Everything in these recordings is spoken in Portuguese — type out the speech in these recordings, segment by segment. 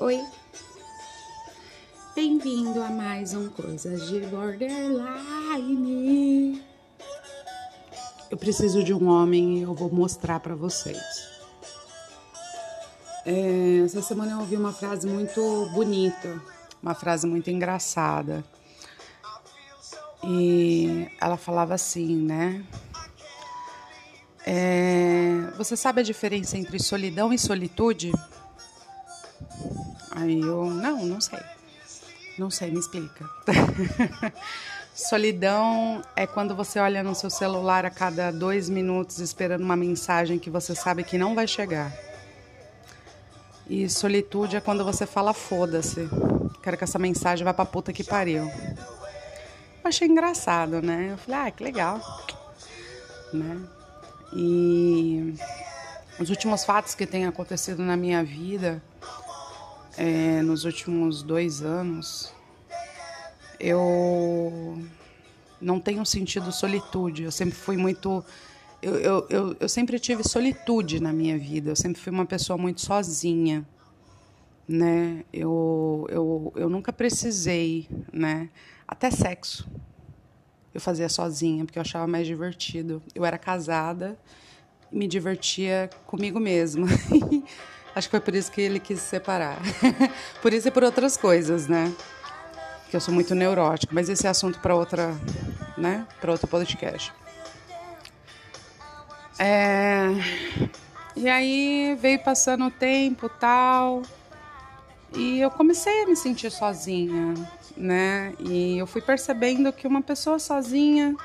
Oi. Bem-vindo a mais um Coisas de Borderline. Eu preciso de um homem e eu vou mostrar para vocês. É, essa semana eu ouvi uma frase muito bonita, uma frase muito engraçada. E ela falava assim, né? É, você sabe a diferença entre solidão e solitude? Aí eu, não, não sei. Não sei, me explica. Solidão é quando você olha no seu celular a cada dois minutos esperando uma mensagem que você sabe que não vai chegar. E solitude é quando você fala foda-se. Quero que essa mensagem vá pra puta que pariu. Eu achei engraçado, né? Eu falei, ah, que legal. Né? E os últimos fatos que têm acontecido na minha vida é, nos últimos dois anos, eu não tenho sentido solitude. Eu sempre fui muito. Eu, eu, eu, eu, sempre tive solitude na minha vida. Eu sempre fui uma pessoa muito sozinha. Né? Eu, eu, eu nunca precisei, né? Até sexo. Eu fazia sozinha, porque eu achava mais divertido. Eu era casada e me divertia comigo mesma. Acho que foi por isso que ele quis se separar. por isso e por outras coisas, né? Que eu sou muito neurótico, mas esse é assunto para outra, né? Para outro podcast. É... E aí veio passando o tempo, tal, e eu comecei a me sentir sozinha, né? E eu fui percebendo que uma pessoa sozinha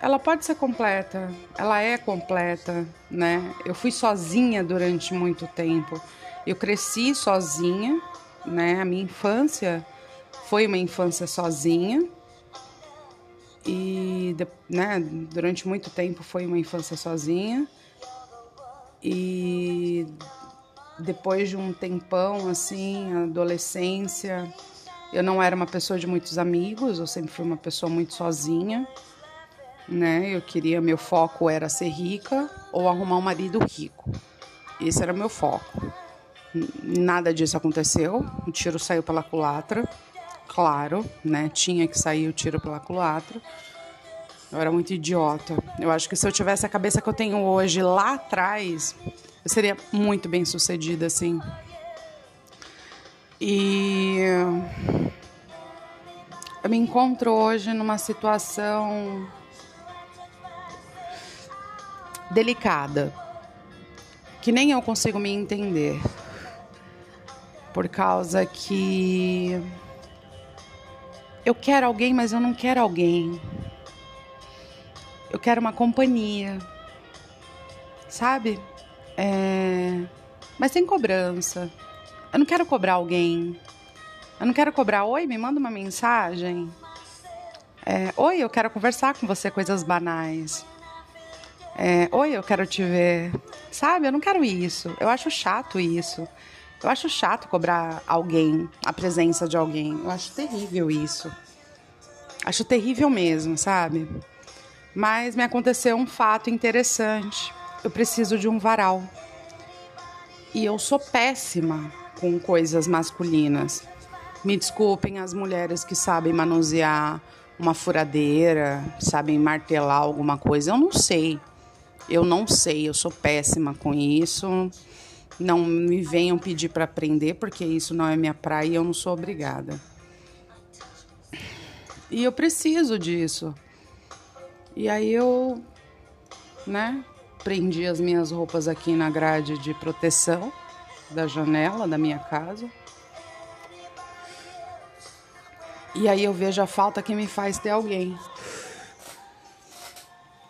ela pode ser completa, ela é completa, né? Eu fui sozinha durante muito tempo. Eu cresci sozinha, né? A minha infância foi uma infância sozinha. E, né, durante muito tempo foi uma infância sozinha. E depois de um tempão assim, adolescência, eu não era uma pessoa de muitos amigos, eu sempre fui uma pessoa muito sozinha né? Eu queria, meu foco era ser rica ou arrumar um marido rico. Esse era meu foco. Nada disso aconteceu. O tiro saiu pela culatra, claro, né? Tinha que sair o tiro pela culatra. Eu era muito idiota. Eu acho que se eu tivesse a cabeça que eu tenho hoje lá atrás, eu seria muito bem sucedida, assim. E eu me encontro hoje numa situação delicada, que nem eu consigo me entender. Por causa que eu quero alguém, mas eu não quero alguém. Eu quero uma companhia, sabe? É... Mas sem cobrança. Eu não quero cobrar alguém. Eu não quero cobrar, oi, me manda uma mensagem. É, oi, eu quero conversar com você coisas banais. É, Oi, eu quero te ver. Sabe, eu não quero isso. Eu acho chato isso. Eu acho chato cobrar alguém, a presença de alguém. Eu acho terrível isso. Acho terrível mesmo, sabe? Mas me aconteceu um fato interessante. Eu preciso de um varal. E eu sou péssima com coisas masculinas. Me desculpem as mulheres que sabem manusear uma furadeira, sabem martelar alguma coisa. Eu não sei. Eu não sei, eu sou péssima com isso. Não me venham pedir para aprender, porque isso não é minha praia e eu não sou obrigada. E eu preciso disso. E aí eu, né, prendi as minhas roupas aqui na grade de proteção da janela da minha casa. E aí eu vejo a falta que me faz ter alguém.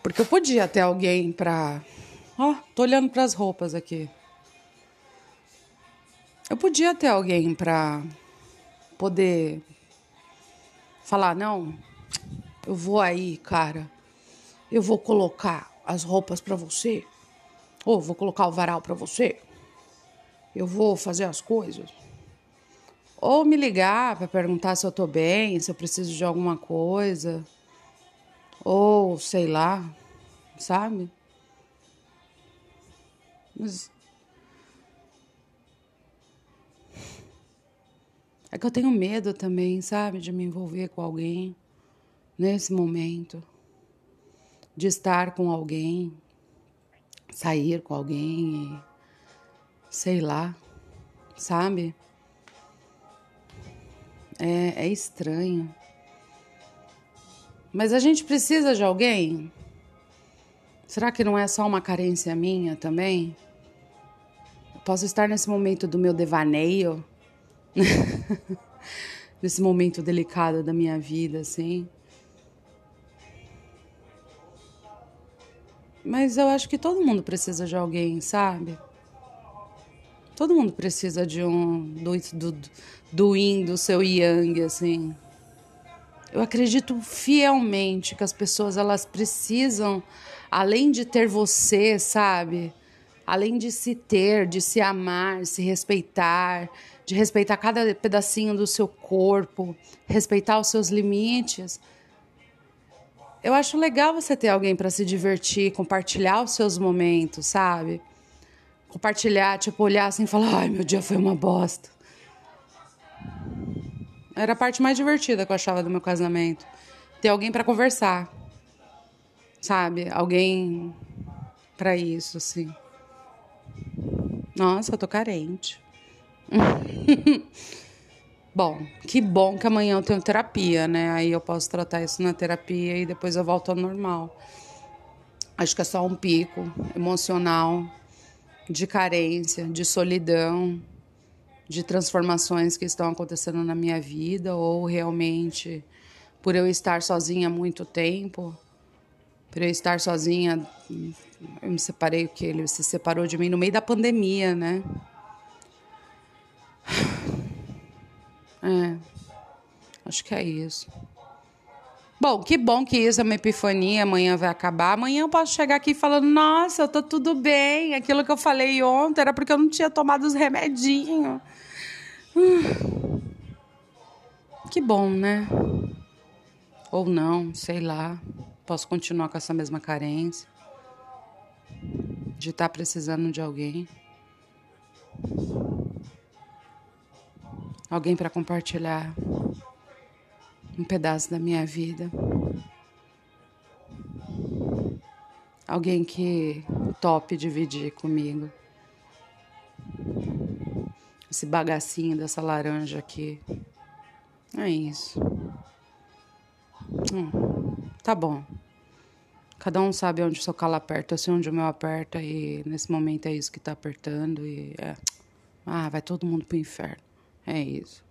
Porque eu podia ter alguém pra. Ó, oh, tô olhando para as roupas aqui. Eu podia ter alguém pra poder falar: não, eu vou aí, cara, eu vou colocar as roupas para você, ou vou colocar o varal para você, eu vou fazer as coisas. Ou me ligar para perguntar se eu tô bem, se eu preciso de alguma coisa. Ou sei lá, sabe? Mas. É que eu tenho medo também, sabe, de me envolver com alguém nesse momento, de estar com alguém, sair com alguém e sei lá, sabe? É, é estranho. Mas a gente precisa de alguém? Será que não é só uma carência minha também? Eu posso estar nesse momento do meu devaneio, nesse momento delicado da minha vida, assim. Mas eu acho que todo mundo precisa de alguém, sabe? Todo mundo precisa de um do, do, do yin, do seu yang, assim. Eu acredito fielmente que as pessoas elas precisam, além de ter você, sabe? Além de se ter, de se amar, se respeitar, de respeitar cada pedacinho do seu corpo, respeitar os seus limites eu acho legal você ter alguém para se divertir, compartilhar os seus momentos, sabe? Compartilhar, tipo, olhar assim e falar: ai, meu dia foi uma bosta. Era a parte mais divertida que eu achava do meu casamento. Ter alguém para conversar, sabe? Alguém para isso, assim. Nossa, eu tô carente. Bom, que bom que amanhã eu tenho terapia, né? Aí eu posso tratar isso na terapia e depois eu volto ao normal. Acho que é só um pico emocional de carência, de solidão, de transformações que estão acontecendo na minha vida ou realmente por eu estar sozinha há muito tempo, por eu estar sozinha, eu me separei que ele se separou de mim no meio da pandemia, né? É, acho que é isso. Bom, que bom que isso é uma epifania, amanhã vai acabar. Amanhã eu posso chegar aqui falando, nossa, eu tô tudo bem. Aquilo que eu falei ontem era porque eu não tinha tomado os remedinhos. Hum. Que bom, né? Ou não, sei lá. Posso continuar com essa mesma carência. De estar tá precisando de alguém alguém para compartilhar um pedaço da minha vida. Alguém que tope dividir comigo. Esse bagacinho dessa laranja aqui. É isso. Hum, tá bom. Cada um sabe onde o seu calo aperta, eu sei onde o meu aperta e nesse momento é isso que tá apertando e é. Ah, vai todo mundo pro inferno. É isso.